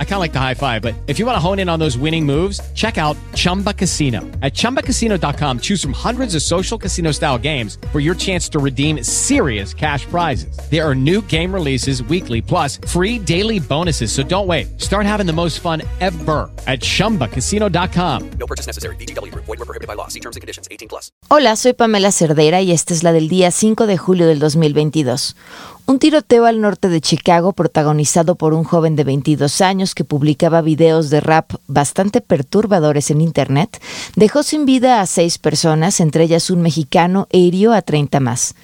I kind of like the high five, but if you want to hone in on those winning moves, check out Chumba Casino. At ChumbaCasino.com, choose from hundreds of social casino style games for your chance to redeem serious cash prizes. There are new game releases weekly, plus free daily bonuses. So don't wait. Start having the most fun ever at ChumbaCasino.com. No purchase necessary. BGW. Void were prohibited by law. See terms and conditions. 18 plus. Hola, soy Pamela Cerdera y esta es la del día 5 de julio del 2022. Un tiroteo al norte de Chicago, protagonizado por un joven de 22 años que publicaba videos de rap bastante perturbadores en Internet, dejó sin vida a seis personas, entre ellas un mexicano, e hirió a 30 más.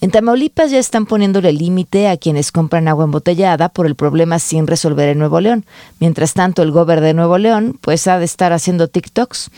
En Tamaulipas ya están poniéndole límite a quienes compran agua embotellada por el problema sin resolver en Nuevo León. Mientras tanto, el gobernador de Nuevo León pues ha de estar haciendo TikToks.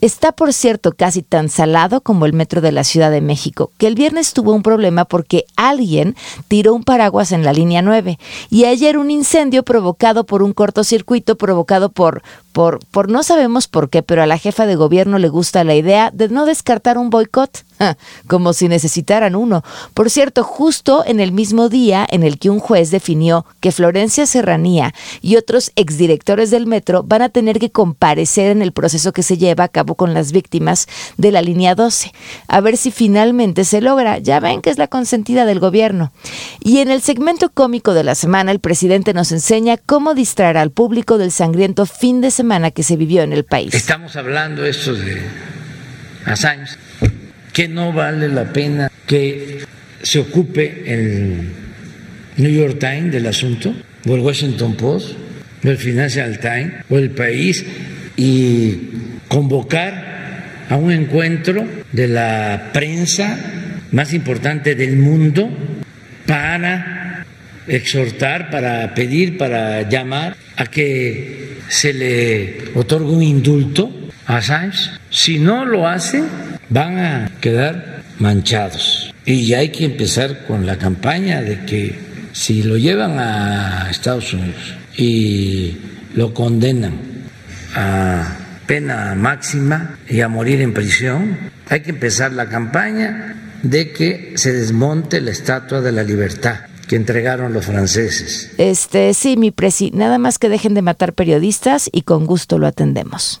Está, por cierto, casi tan salado como el metro de la Ciudad de México, que el viernes tuvo un problema porque alguien tiró un paraguas en la línea 9 y ayer un incendio provocado por un cortocircuito provocado por por, por no sabemos por qué, pero a la jefa de gobierno le gusta la idea de no descartar un boicot, como si necesitaran uno. Por cierto, justo en el mismo día en el que un juez definió que Florencia Serranía y otros exdirectores del metro van a tener que comparecer en el proceso que se lleva a cabo con las víctimas de la línea 12, a ver si finalmente se logra. Ya ven que es la consentida del gobierno. Y en el segmento cómico de la semana, el presidente nos enseña cómo distraer al público del sangriento fin de semana que se vivió en el país. Estamos hablando esto de Assange, que no vale la pena que se ocupe el New York Times del asunto, o el Washington Post, o el Financial Times, o el país, y convocar a un encuentro de la prensa más importante del mundo para exhortar, para pedir, para llamar a que se le otorga un indulto a Assange. Si no lo hace, van a quedar manchados. Y hay que empezar con la campaña de que si lo llevan a Estados Unidos y lo condenan a pena máxima y a morir en prisión, hay que empezar la campaña de que se desmonte la estatua de la libertad que entregaron los franceses. Este, sí, mi presi, nada más que dejen de matar periodistas y con gusto lo atendemos.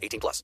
18 plus.